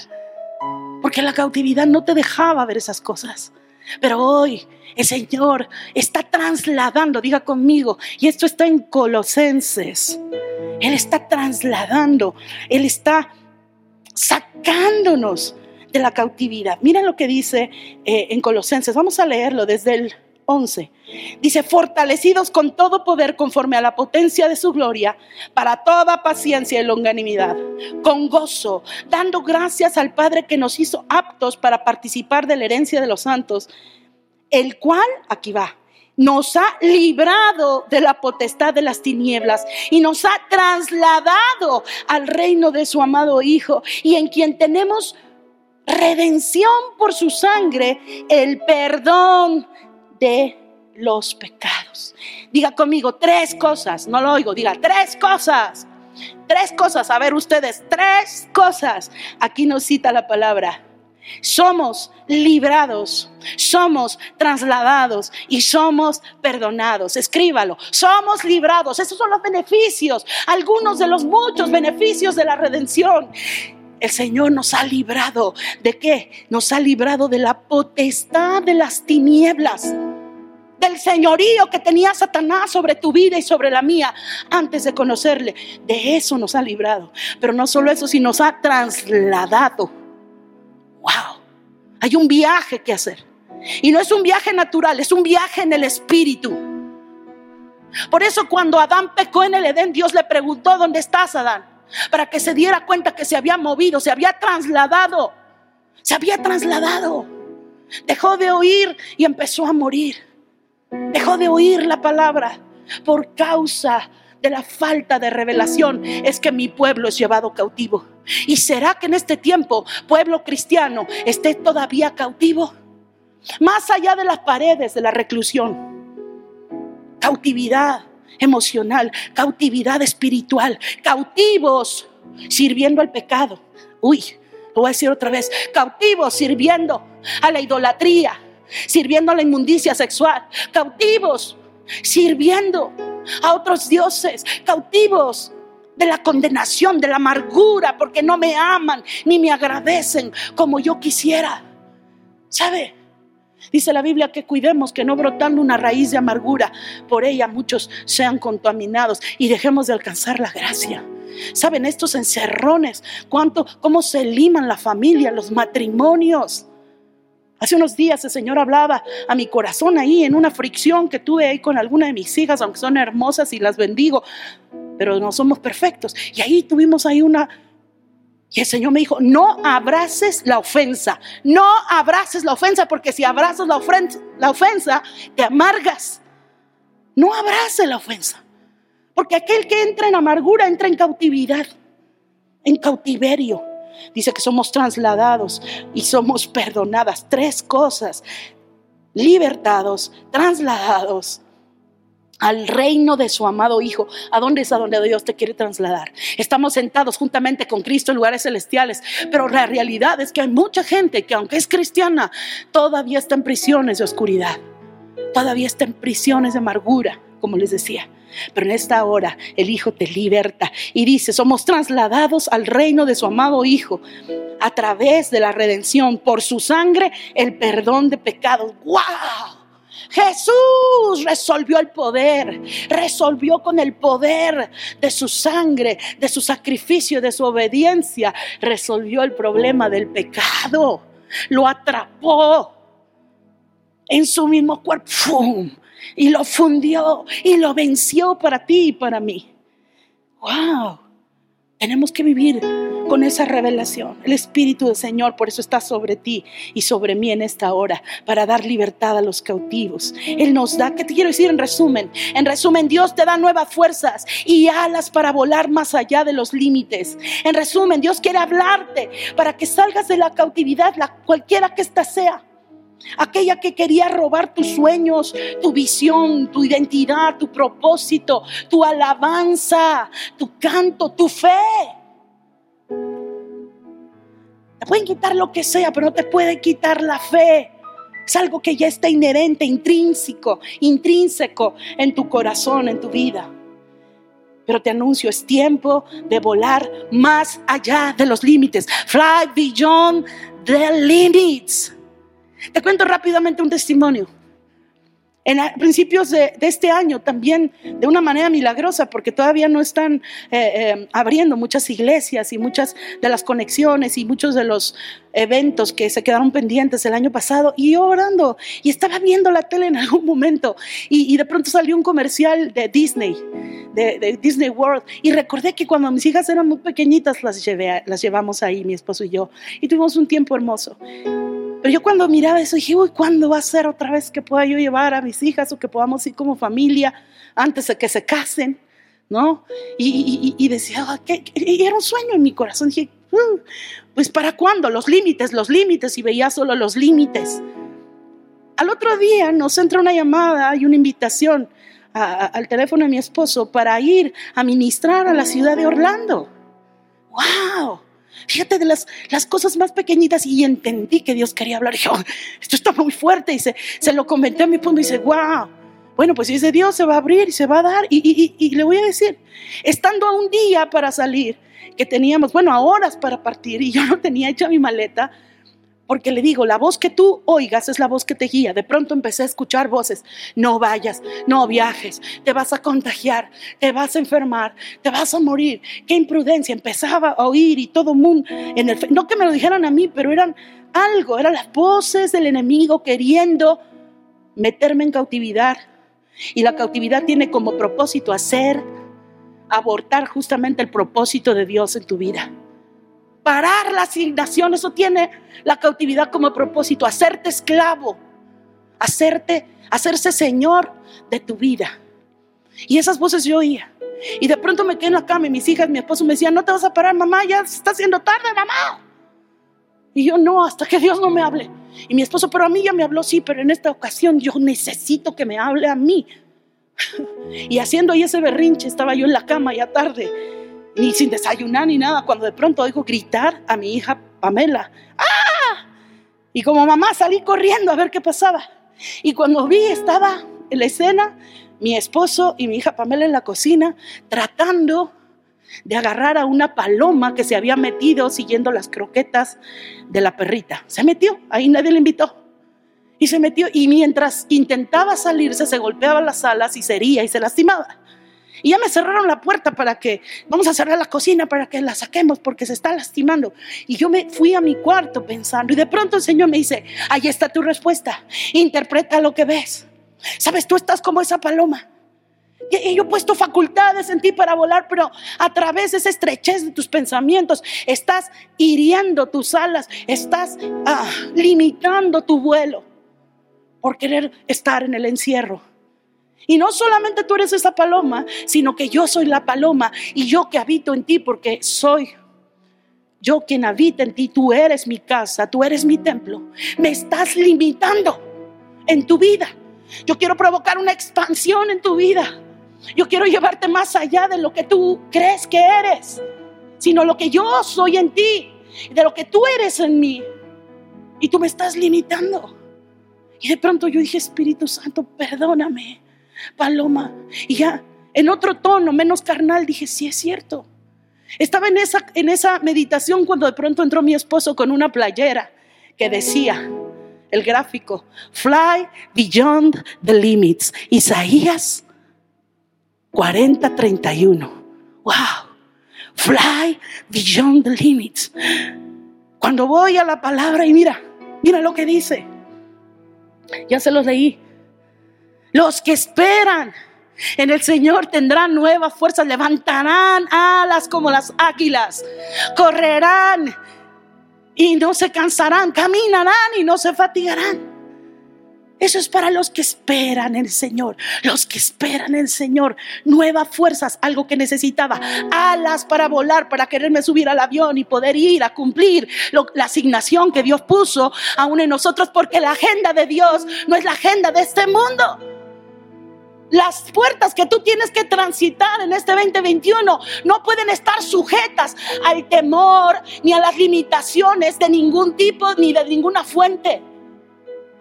porque la cautividad no te dejaba ver esas cosas. Pero hoy el Señor está trasladando, diga conmigo, y esto está en Colosenses. Él está trasladando, Él está sacándonos de la cautividad. Miren lo que dice eh, en Colosenses, vamos a leerlo desde el 11. Dice, fortalecidos con todo poder conforme a la potencia de su gloria, para toda paciencia y longanimidad, con gozo, dando gracias al Padre que nos hizo aptos para participar de la herencia de los santos, el cual, aquí va, nos ha librado de la potestad de las tinieblas y nos ha trasladado al reino de su amado Hijo y en quien tenemos redención por su sangre, el perdón de los pecados. Diga conmigo tres cosas, no lo oigo, diga tres cosas. Tres cosas, a ver ustedes, tres cosas. Aquí nos cita la palabra. Somos librados, somos trasladados y somos perdonados. Escríbalo, somos librados. Esos son los beneficios, algunos de los muchos beneficios de la redención. El Señor nos ha librado. ¿De qué? Nos ha librado de la potestad de las tinieblas. Del señorío que tenía Satanás sobre tu vida y sobre la mía antes de conocerle. De eso nos ha librado. Pero no solo eso, sino nos ha trasladado. ¡Wow! Hay un viaje que hacer. Y no es un viaje natural, es un viaje en el espíritu. Por eso cuando Adán pecó en el Edén, Dios le preguntó, ¿dónde estás, Adán? para que se diera cuenta que se había movido, se había trasladado, se había trasladado. Dejó de oír y empezó a morir. Dejó de oír la palabra por causa de la falta de revelación es que mi pueblo es llevado cautivo. ¿Y será que en este tiempo, pueblo cristiano, esté todavía cautivo? Más allá de las paredes de la reclusión. Cautividad emocional, cautividad espiritual, cautivos sirviendo al pecado. Uy, lo voy a decir otra vez, cautivos sirviendo a la idolatría, sirviendo a la inmundicia sexual, cautivos sirviendo a otros dioses, cautivos de la condenación, de la amargura, porque no me aman ni me agradecen como yo quisiera. ¿Sabe? Dice la Biblia que cuidemos que no brotando una raíz de amargura, por ella muchos sean contaminados y dejemos de alcanzar la gracia. ¿Saben estos encerrones? ¿Cuánto, cómo se liman la familia, los matrimonios? Hace unos días el Señor hablaba a mi corazón ahí en una fricción que tuve ahí con alguna de mis hijas, aunque son hermosas y las bendigo, pero no somos perfectos. Y ahí tuvimos ahí una, y el Señor me dijo, no abraces la ofensa, no abraces la ofensa, porque si abrazas la ofensa, la ofensa te amargas. No abraces la ofensa, porque aquel que entra en amargura entra en cautividad, en cautiverio. Dice que somos trasladados y somos perdonadas. Tres cosas, libertados, trasladados al reino de su amado Hijo. ¿A dónde es a donde Dios te quiere trasladar? Estamos sentados juntamente con Cristo en lugares celestiales, pero la realidad es que hay mucha gente que aunque es cristiana, todavía está en prisiones de oscuridad, todavía está en prisiones de amargura, como les decía. Pero en esta hora el Hijo te liberta y dice, somos trasladados al reino de su amado Hijo a través de la redención, por su sangre, el perdón de pecados. ¡Wow! Jesús resolvió el poder, resolvió con el poder de su sangre, de su sacrificio, de su obediencia, resolvió el problema del pecado, lo atrapó en su mismo cuerpo y lo fundió y lo venció para ti y para mí. ¡Wow! Tenemos que vivir con esa revelación. El Espíritu del Señor por eso está sobre ti y sobre mí en esta hora, para dar libertad a los cautivos. Él nos da, ¿qué te quiero decir en resumen? En resumen, Dios te da nuevas fuerzas y alas para volar más allá de los límites. En resumen, Dios quiere hablarte para que salgas de la cautividad, la, cualquiera que ésta sea. Aquella que quería robar tus sueños, tu visión, tu identidad, tu propósito, tu alabanza, tu canto, tu fe. Te pueden quitar lo que sea, pero no te puede quitar la fe. Es algo que ya está inherente, intrínseco, intrínseco en tu corazón, en tu vida. Pero te anuncio, es tiempo de volar más allá de los límites. Fly beyond the limits. Te cuento rápidamente un testimonio. En principios de, este año también de una manera milagrosa, porque todavía no están eh, eh, abriendo muchas iglesias y muchas de las conexiones y muchos de los eventos que se quedaron pendientes el año pasado y yo orando y estaba viendo la tele en algún momento y, de pronto salió un comercial de Disney, de, Disney World y recordé que cuando mis hijas eran muy pequeñitas las, llevé, las llevamos ahí, mi esposo y yo, y tuvimos un tiempo hermoso. Pero yo cuando miraba eso dije, uy, ¿cuándo va a ser otra vez que pueda yo llevar a mis hijas o que podamos ir como familia antes de que se casen? ¿No? Y, decía, ah, y era un sueño en mi corazón. Dije, uh, pues ¿para cuándo? Los límites, los límites. Y veía solo los límites. Al otro día nos entra una llamada y una invitación al teléfono de mi esposo para ir a ministrar a la ciudad de Orlando. ¡Wow! Fíjate de las, las cosas más pequeñitas y entendí que Dios quería hablar. Y yo, esto está muy fuerte. Y se, se lo comenté a mi punto y dice, wow. Bueno, pues de Dios, se va a abrir y se va a dar. Y, y, le voy a decir, estando a un día para salir, que teníamos, bueno, a horas para partir, y yo no tenía hecha mi maleta, porque le digo, la voz que tú oigas es la voz que te guía. De pronto empecé a escuchar voces. No vayas, no viajes, te vas a contagiar, te vas a enfermar, te vas a morir. Qué imprudencia. Empezaba a oír y todo mundo, en el, no que me lo dijeran a mí, pero eran algo, eran las voces del enemigo queriendo meterme en cautividad. Y la cautividad tiene como propósito hacer, abortar justamente el propósito de Dios en tu vida parar la asignación, eso tiene la cautividad como propósito, hacerte esclavo, hacerte, hacerse señor de tu vida. Y esas voces yo oía. Y de pronto me quedé en la cama y mis hijas, mi esposo me decían, no te vas a parar, mamá, ya está haciendo tarde, mamá. Y yo no, hasta que Dios no me hable. Y mi esposo, pero a mí ya me habló, sí, pero en esta ocasión yo necesito que me hable a mí. Y haciendo ahí ese berrinche, estaba yo en la cama ya tarde ni sin desayunar ni nada, cuando de pronto oigo gritar a mi hija Pamela. ¡Ah! Y como mamá salí corriendo a ver qué pasaba. Y cuando vi estaba en la escena mi esposo y mi hija Pamela en la cocina tratando de agarrar a una paloma que se había metido siguiendo las croquetas de la perrita. Se metió, ahí nadie le invitó. Y se metió y mientras intentaba salirse se golpeaba las alas y se hería y se lastimaba. Y ya me cerraron la puerta para que, vamos a cerrar la cocina para que la saquemos porque se está lastimando. Y yo me fui a mi cuarto pensando y de pronto el Señor me dice, ahí está tu respuesta, interpreta lo que ves. Sabes, tú estás como esa paloma. Y yo he puesto facultades en ti para volar, pero a través de esa estrechez de tus pensamientos estás hiriendo tus alas, estás ah, limitando tu vuelo por querer estar en el encierro. Y no solamente tú eres esa paloma, sino que yo soy la paloma y yo que habito en ti porque soy yo quien habita en ti, tú eres mi casa, tú eres mi templo. Me estás limitando en tu vida. Yo quiero provocar una expansión en tu vida. Yo quiero llevarte más allá de lo que tú crees que eres, sino lo que yo soy en ti, de lo que tú eres en mí. Y tú me estás limitando. Y de pronto yo dije, Espíritu Santo, perdóname. Paloma. Y ya en otro tono, menos carnal, dije, sí es cierto. Estaba en esa, en esa meditación cuando de pronto entró mi esposo con una playera que decía, el gráfico, Fly Beyond the Limits. Isaías 40:31. Wow. Fly Beyond the Limits. Cuando voy a la palabra y mira, mira lo que dice. Ya se los leí. Los que esperan en el Señor tendrán nuevas fuerzas, levantarán alas como las águilas, correrán y no se cansarán, caminarán y no se fatigarán. Eso es para los que esperan el Señor, los que esperan el Señor, nuevas fuerzas, algo que necesitaba, alas para volar, para quererme subir al avión y poder ir a cumplir la asignación que Dios puso aún en nosotros, porque la agenda de Dios no es la agenda de este mundo. Las puertas que tú tienes que transitar en este 2021 no pueden estar sujetas al temor ni a las limitaciones de ningún tipo ni de ninguna fuente.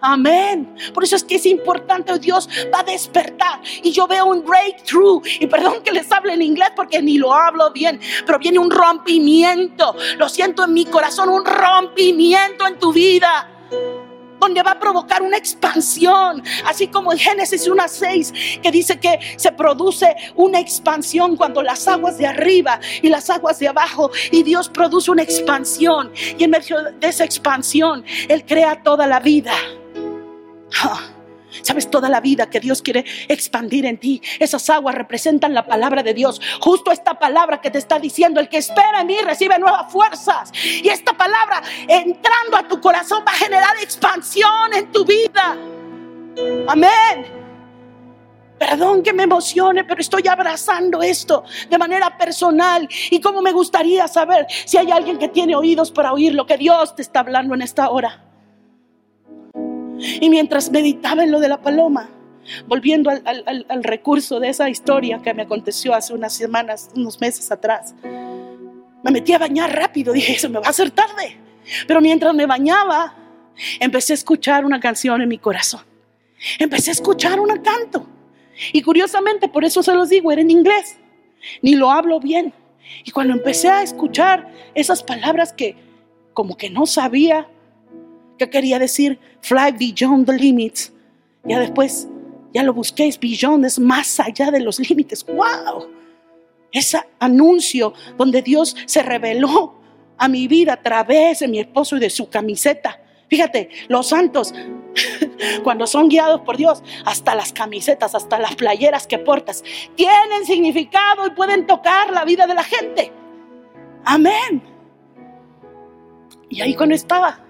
Amén. Por eso es que es importante, oh Dios va a despertar. Y yo veo un breakthrough. Y perdón que les hable en inglés porque ni lo hablo bien. Pero viene un rompimiento. Lo siento en mi corazón, un rompimiento en tu vida donde va a provocar una expansión, así como en Génesis 1.6, que dice que se produce una expansión cuando las aguas de arriba y las aguas de abajo, y Dios produce una expansión, y en medio de esa expansión, Él crea toda la vida. Ah. Sabes toda la vida que Dios quiere expandir en ti. Esas aguas representan la palabra de Dios. Justo esta palabra que te está diciendo, el que espera en mí recibe nuevas fuerzas. Y esta palabra entrando a tu corazón va a generar expansión en tu vida. Amén. Perdón que me emocione, pero estoy abrazando esto de manera personal. Y como me gustaría saber si hay alguien que tiene oídos para oír lo que Dios te está hablando en esta hora. Y mientras meditaba en lo de la paloma, volviendo al, recurso de esa historia que me aconteció hace unas semanas, unos meses atrás, Me metí a bañar rápido, dije, se me va a hacer tarde. Pero mientras me bañaba, empecé a escuchar una canción en mi corazón. Empecé a escuchar un canto. Y curiosamente, por eso se los digo, era en inglés. Ni lo hablo bien. Y cuando empecé a escuchar esas palabras que como que no sabía qué quería decir, fly beyond the limits, ya después, ya lo busqué, es beyond, es más allá de los límites. ¡Wow! Ese anuncio donde Dios se reveló a mi vida a través de mi esposo y de su camiseta. Fíjate, los santos, cuando son guiados por Dios, hasta las camisetas, hasta las playeras que portas, tienen significado y pueden tocar la vida de la gente. Amén. Y ahí cuando estaba,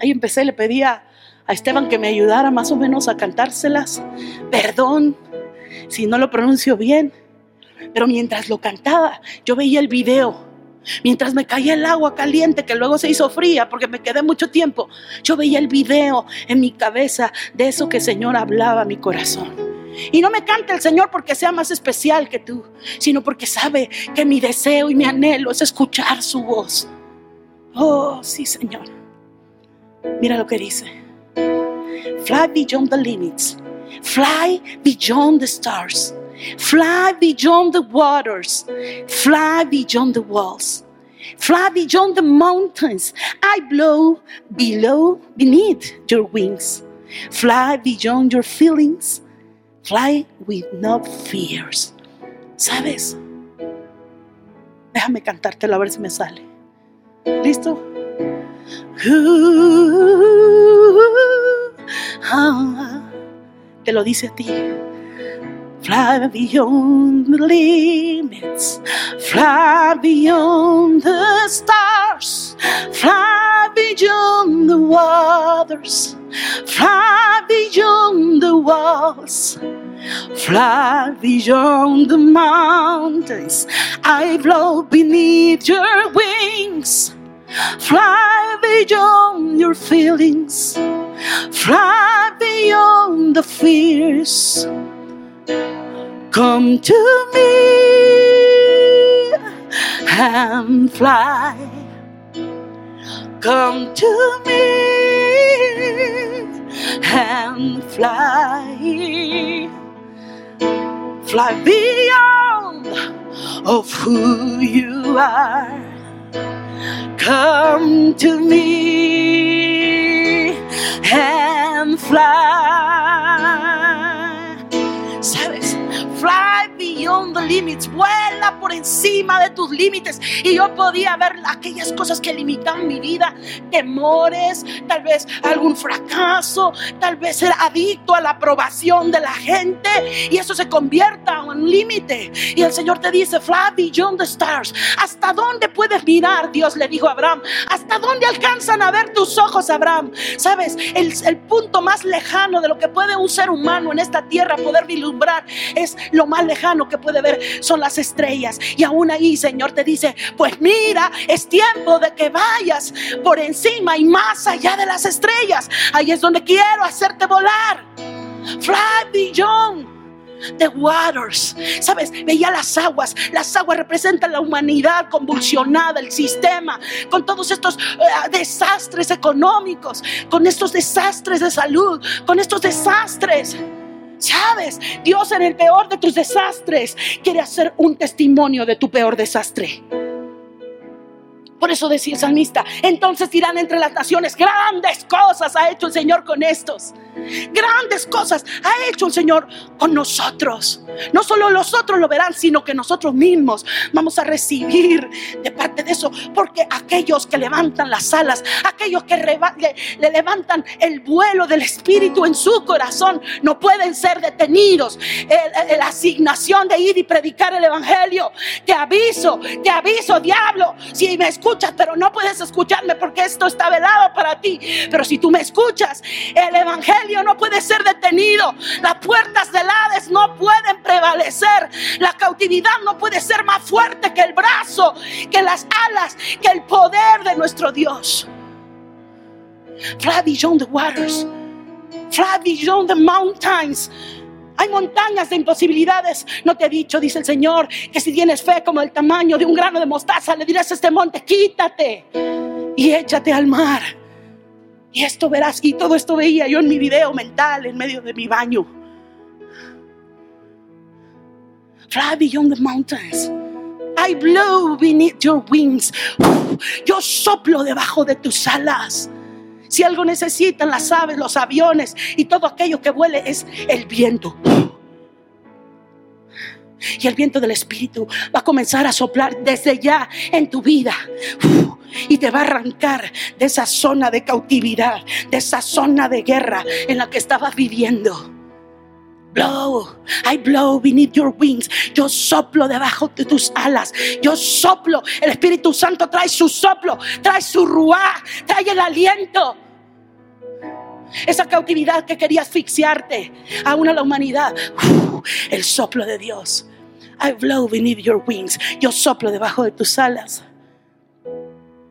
ahí empecé, le pedía a Esteban que me ayudara más o menos a cantárselas. Perdón si no lo pronuncio bien, pero mientras lo cantaba, yo veía el video. Mientras me caía el agua caliente que luego se hizo fría porque me quedé mucho tiempo, yo veía el video en mi cabeza de eso que el Señor hablaba a mi corazón. Y no me canta el Señor porque sea más especial que tú, sino porque sabe que mi deseo y mi anhelo es escuchar su voz. Oh, sí, Señor. Mira lo que dice. Fly beyond the limits. Fly beyond the stars. Fly beyond the waters. Fly beyond the walls. Fly beyond the mountains. I blow below, beneath your wings. Fly beyond your feelings. Fly with no fears. ¿Sabes? Déjame cantártelo a ver si me sale. ¿Listo? Ah. Te lo dice a ti. Fly beyond the limits, fly beyond the stars, fly beyond the waters, fly beyond the walls, fly beyond the mountains. I blow beneath your wings, fly beyond your feelings, fly beyond the fears. Come to me and fly. Come to me and fly. Fly beyond of who you are. Come to me and fly. Fly beyond the limits, vuela por encima de tus límites. Y yo podía ver aquellas cosas que limitan mi vida, temores, tal vez algún fracaso, tal vez ser adicto a la aprobación de la gente y eso se convierta en un límite. Y el Señor te dice, fly beyond the stars. ¿Hasta dónde puedes mirar? Dios le dijo a Abraham. ¿Hasta dónde alcanzan a ver tus ojos, Abraham? Sabes, el, el punto más lejano de lo que puede un ser humano en esta tierra poder vislumbrar es lo más lejano que puede ver son las estrellas. Y aún ahí, Señor, te dice, pues mira, es tiempo de que vayas por encima y más allá de las estrellas. Ahí es donde quiero hacerte volar. Fly beyond the waters. Sabes, veía las aguas. Las aguas representan la humanidad convulsionada, el sistema, con todos estos eh, desastres económicos, con estos desastres de salud, con estos desastres. Sabes, Dios en el peor de tus desastres quiere hacer un testimonio de tu peor desastre. Por eso decía el salmista, entonces dirán entre las naciones, grandes cosas ha hecho el Señor con estos. Grandes cosas ha hecho el Señor con nosotros. No solo los otros lo verán, sino que nosotros mismos vamos a recibir de parte de eso. Porque aquellos que levantan las alas, aquellos que le, levantan el vuelo del Espíritu en su corazón, no pueden ser detenidos. la asignación de ir y predicar el Evangelio. Te aviso, te aviso, diablo. Si me escuchas, pero no puedes escucharme porque esto está velado para ti. Pero si tú me escuchas, el Evangelio no puede ser detenido. Las puertas del Hades no pueden prevalecer. La cautividad no puede ser más fuerte que el brazo, que las alas, que el poder de nuestro Dios. Fly beyond the waters. Fly beyond the mountains. Hay montañas de imposibilidades. No te he dicho, dice el Señor, que si tienes fe como el tamaño de un grano de mostaza, le dirás a este monte, quítate y échate al mar. Y esto verás, y todo esto veía yo en mi video mental en medio de mi baño. Fly beyond the mountains. I blow beneath your wings. Yo soplo debajo de tus alas. Si algo necesitan las aves, los aviones y todo aquello que vuele es el viento. Y el viento del Espíritu va a comenzar a soplar desde ya en tu vida. Y te va a arrancar de esa zona de cautividad, de esa zona de guerra en la que estabas viviendo. Blow, I blow beneath your wings. Yo soplo debajo de tus alas. Yo soplo. El Espíritu Santo trae su soplo, trae su ruá, trae el aliento. Esa cautividad que quería asfixiarte, aún a la humanidad. el soplo de Dios. I blow beneath your wings. Yo soplo debajo de tus alas.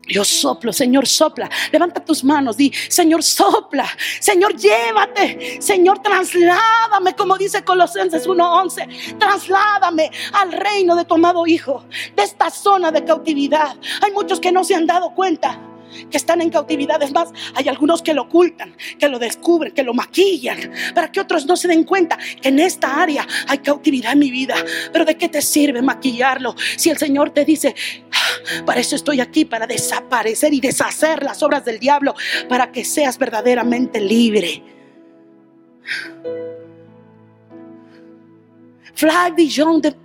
Yo soplo, Señor, sopla. Levanta tus manos, di, Señor, sopla. Señor, llévate. Señor, trasládame, como dice Colosenses 1:11. Trasládame al reino de tu amado Hijo, de esta zona de cautividad. Hay muchos que no se han dado cuenta que están en cautividad. Es más, hay algunos que lo ocultan, que lo descubren, que lo maquillan, para que otros no se den cuenta que en esta área hay cautividad en mi vida. Pero ¿de qué te sirve maquillarlo si el Señor te dice, ah, para eso estoy aquí, para desaparecer y deshacer las obras del diablo, para que seas verdaderamente libre? Beyond the,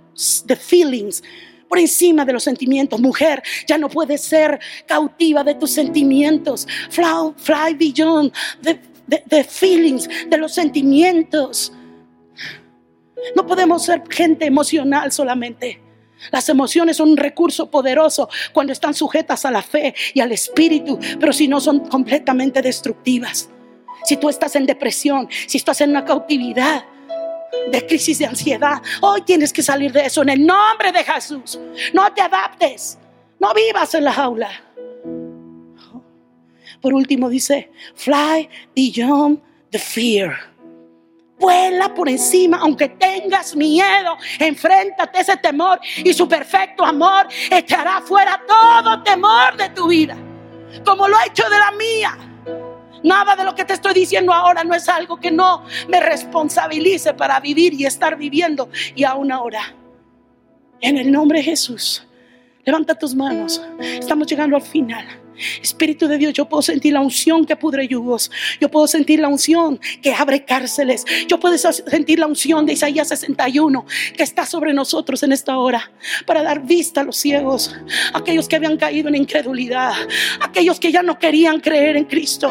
the feelings por encima de los sentimientos. Mujer, ya no puedes ser cautiva de tus sentimientos. Fly, beyond the, feelings, de los sentimientos. No podemos ser gente emocional solamente. Las emociones son un recurso poderoso cuando están sujetas a la fe y al espíritu, pero si no son completamente destructivas. Si tú estás en depresión, si estás en una cautividad, de crisis de ansiedad. Hoy tienes que salir de eso en el nombre de Jesús. No te adaptes. No vivas en la jaula. Por último dice, fly beyond the fear. Vuela por encima, aunque tengas miedo, enfréntate a ese temor y su perfecto amor echará fuera todo temor de tu vida, como lo ha hecho de la mía. Nada de lo que te estoy diciendo ahora no es algo que no me responsabilice para vivir y estar viviendo y aún ahora. En el nombre de Jesús, levanta tus manos. Estamos llegando al final. Espíritu de Dios, yo puedo sentir la unción que pudre yugos. Yo puedo sentir la unción que abre cárceles. Yo puedo sentir la unción de Isaías 61 que está sobre nosotros en esta hora para dar vista a los ciegos, aquellos que habían caído en incredulidad, aquellos que ya no querían creer en Cristo.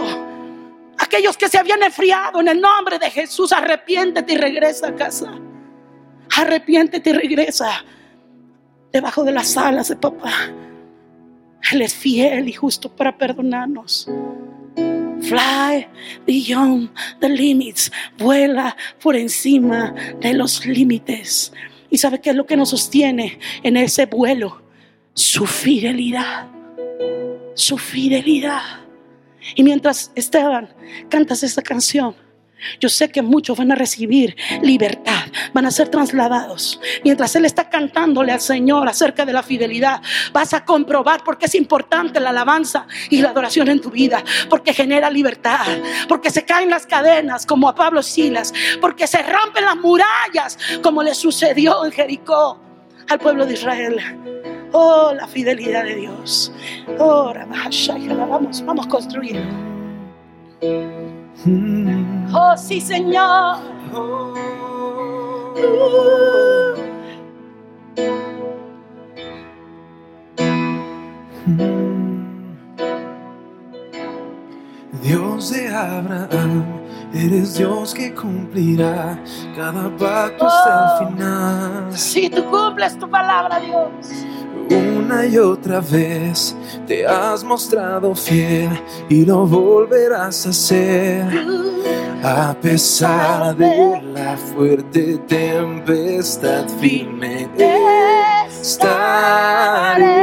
Aquellos que se habían enfriado en el nombre de Jesús, arrepiéntete y regresa a casa. Arrepiéntete y regresa debajo de las alas de papá. Él es fiel y justo para perdonarnos. Fly beyond the limits. Vuela por encima de los límites. ¿Y sabe qué es lo que nos sostiene en ese vuelo? Su fidelidad. Su fidelidad. Y mientras Esteban cantas esta canción, yo sé que muchos van a recibir libertad, van a ser trasladados. Mientras Él está cantándole al Señor acerca de la fidelidad, vas a comprobar por qué es importante la alabanza y la adoración en tu vida, porque genera libertad, porque se caen las cadenas como a Pablo Silas, porque se rompen las murallas como le sucedió en Jericó al pueblo de Israel. Oh, la fidelidad de Dios. Oh, vamos, vamos construyendo. Oh, sí, Señor. Dios de Abraham, eres Dios que cumplirá cada pacto hasta el oh, final. Si tú cumples tu palabra, Dios. Una y otra vez te has mostrado fiel y lo volverás a hacer. A pesar de la fuerte tempestad, firme estaré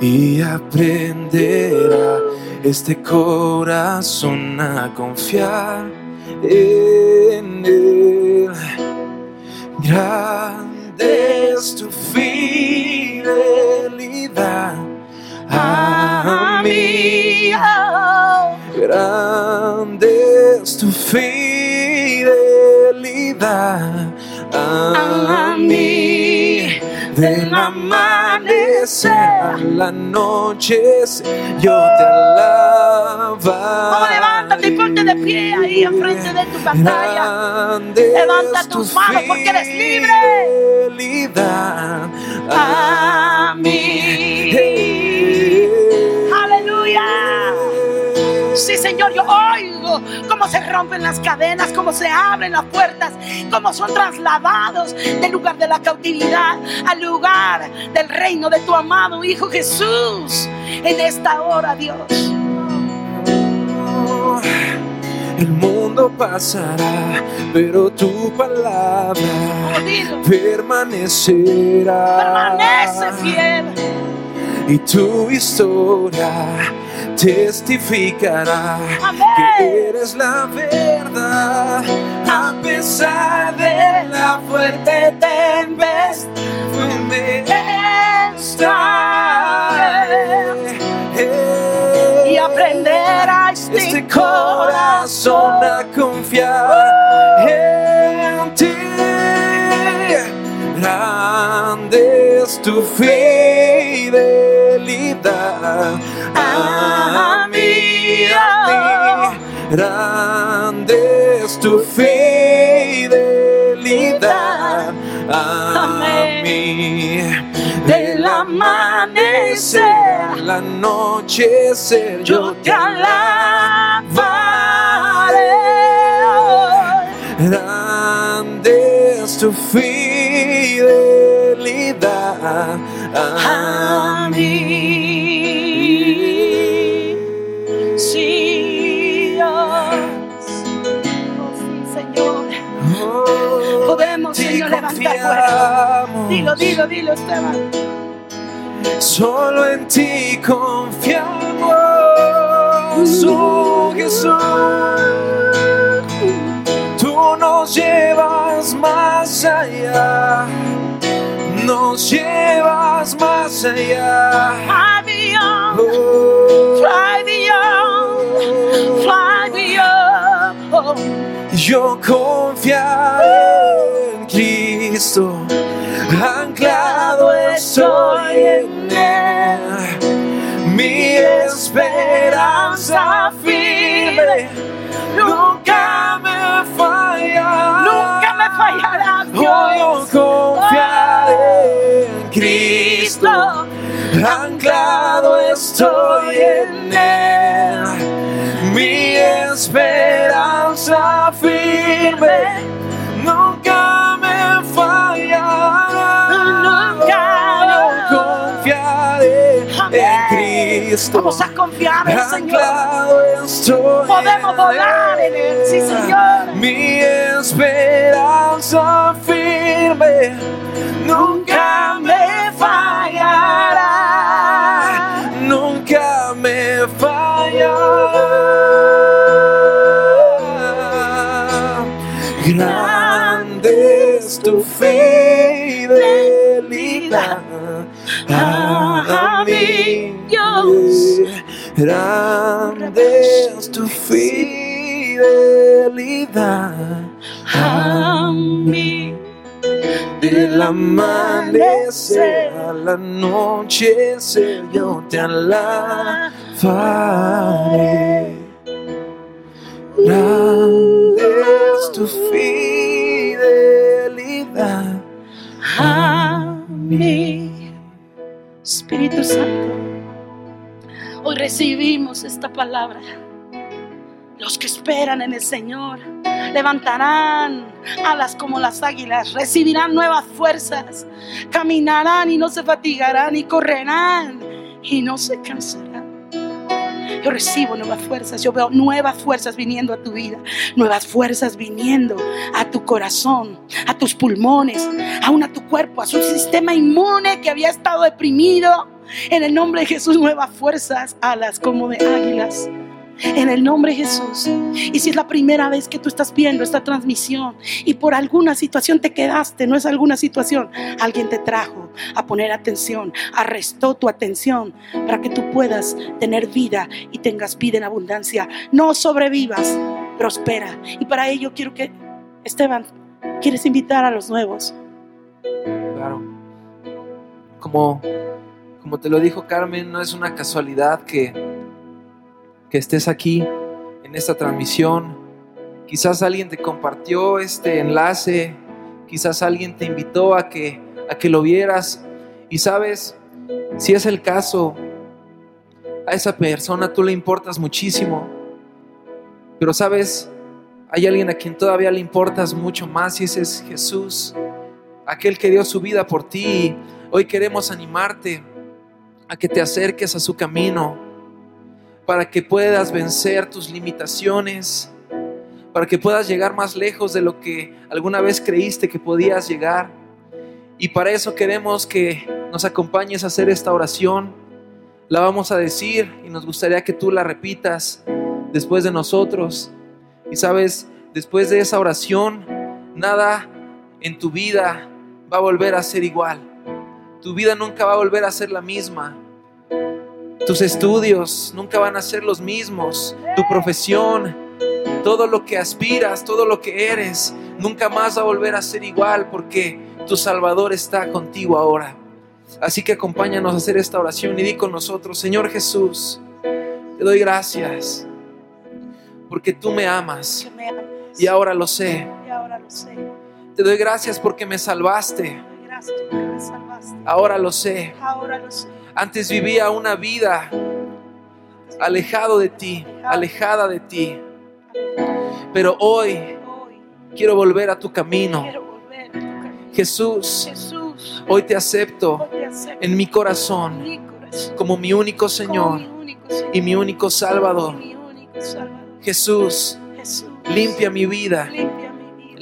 y aprenderá este corazón a confiar en él. Grande es tu fidelidad a mí. Grande es tu fidelidad a mí. Del amanecer a la noche, yo te alaba. Pie ahí enfrente de tu pantalla. Levanta tus manos porque eres libre. A mí. Aleluya. Sí, Señor, yo oigo cómo se rompen las cadenas, cómo se abren las puertas, cómo son trasladados del lugar de la cautividad al lugar del reino de tu amado Hijo Jesús. En esta hora, Dios. El mundo pasará, pero tu palabra permanecerá. Permanece fiel. y tu historia testificará Amén. que eres la verdad a pesar de la fuerte tempestad estaré. Y aprenderá este este corazón a confiar en ti. Grande es tu fidelidad a mí, a mí. Grande es tu fidelidad a mí. Del amanecer al anochecer yo te alabaré. Grande es tu fidelidad a mí. Sí. Oh, sí, Señor. Oh, Podemos, Señor, levantar confiamos. Dilo, dilo, dilo, Esteban. Solo en ti confiamos, oh Jesús. Tú nos llevas más allá, nos llevas más allá. Fly beyond, Oh, fly beyond, fly beyond. Oh, Yo confiaré en Cristo, anclado estoy en Él. Mi esperanza firme nunca me falla. nunca me fallarás, Oh, yo Dios. confiaré en Cristo, anclado estoy en Él. Mi esperanza firme nunca me fallará. Cristo. Vamos a confiar en el Señor. Estoy Podemos volar en Él, sí, Señor. Mi esperanza firme nunca me fallará. Nunca me fallará. Grande es tu fidelidad a mí, Dios. Grande es tu fidelidad A mí. Del amanecer al anochecer yo te alabaré. Grande es tu fidelidad a mí. Espíritu Santo, hoy recibimos esta palabra. Los que esperan en el Señor levantarán alas como las águilas, recibirán nuevas fuerzas, caminarán y no se fatigarán y correrán y no se cansarán. Yo recibo nuevas fuerzas, yo veo nuevas fuerzas viniendo a tu vida, nuevas fuerzas viniendo a tu corazón, a tus pulmones, aún a tu cuerpo, a su sistema inmune que había estado deprimido. En el nombre de Jesús, nuevas fuerzas, alas como de águilas. En el nombre de Jesús. Y si es la primera vez que tú estás viendo esta transmisión y por alguna situación te quedaste, no es alguna situación, alguien te trajo a poner atención, arrestó tu atención para que tú puedas tener vida y tengas vida en abundancia. No sobrevivas, prospera. Y para ello quiero que, Esteban, ¿quieres invitar a los nuevos? Claro. Como, como te lo dijo Carmen, no es una casualidad que, que estés aquí en esta transmisión. Quizás alguien te compartió este enlace, quizás alguien te invitó a que, a que lo vieras. Y sabes, si es el caso, a esa persona tú le importas muchísimo. Pero sabes, hay alguien a quien todavía le importas mucho más y ese es Jesús, aquel que dio su vida por ti. Hoy queremos animarte a que te acerques a su camino para que puedas vencer tus limitaciones, para que puedas llegar más lejos de lo que alguna vez creíste que podías llegar. Y para eso queremos que nos acompañes a hacer esta oración. La vamos a decir y nos gustaría que tú la repitas después de nosotros. Y sabes, después de esa oración, nada en tu vida va a volver a ser igual. Tu vida nunca va a volver a ser la misma. Tus estudios nunca van a ser los mismos. Tu profesión, todo lo que aspiras, todo lo que eres, nunca más va a volver a ser igual porque tu Salvador está contigo ahora. Así que acompáñanos a hacer esta oración y di con nosotros, Señor Jesús, te doy gracias porque tú me amas. Y ahora lo sé. Te doy gracias porque me salvaste, Salvaste. ahora lo sé. Ahora lo sé. Antes vivía una vida alejado de ti, alejada de ti, pero hoy quiero volver a tu camino. Jesús, hoy te acepto en mi corazón como mi único Señor y mi único Salvador. Jesús, limpia mi vida,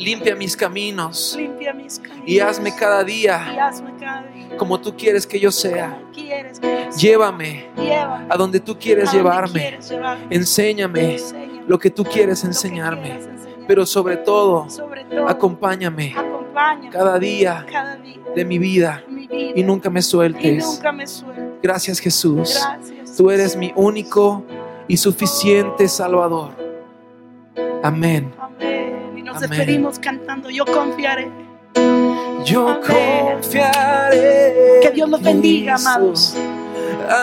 limpia mis caminos limpia mis caminos y hazme cada y día hazme cada día como tú quieres que yo sea. como quieres que yo sea. Llévame Llévame a donde tú quieres llevarme. quieres llevarme. Enséñame Enséñame lo que tú quieres enseñarme. Pero sobre todo, sobre todo acompáñame acompáñame cada día cada día de mi vida mi vida y nunca me sueltes. nunca me sueltes. Gracias Jesús. Gracias. Tú eres mi único y suficiente Salvador. Amén. Amén. Nos Amén. despedimos cantando. Yo confiaré. Yo confiaré. Que Dios los en bendiga, amados.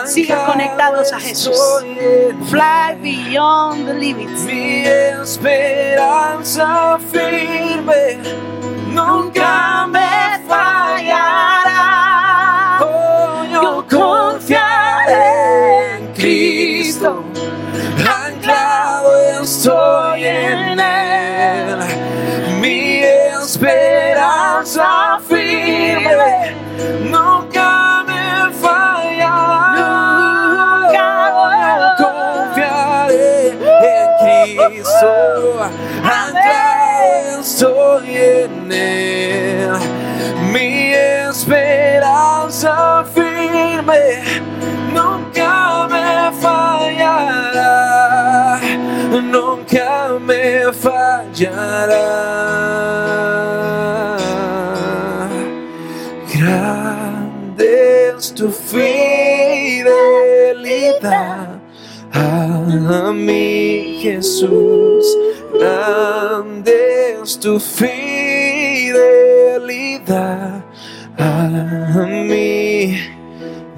Sigan conectados a Jesús. Fly beyond the limits. Mi esperanza firme nunca me fallará. Oh, yo confiaré en Cristo, anclado estoy esperanza firme. Nunca me fallará. Yo confiaré en Cristo, anclado estoy en Él. Mi esperanza firme. Nunca me fallará, nunca me fallará. Grande es tu fidelidad a mí, Jesús. Grande es tu fidelidad a mí.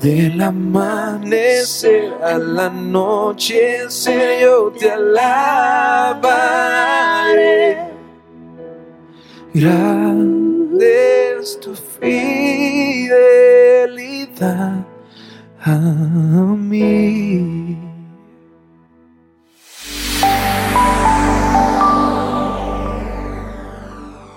Del amanecer al anochecer yo te alabaré. Grande es tu fidelidad a mí.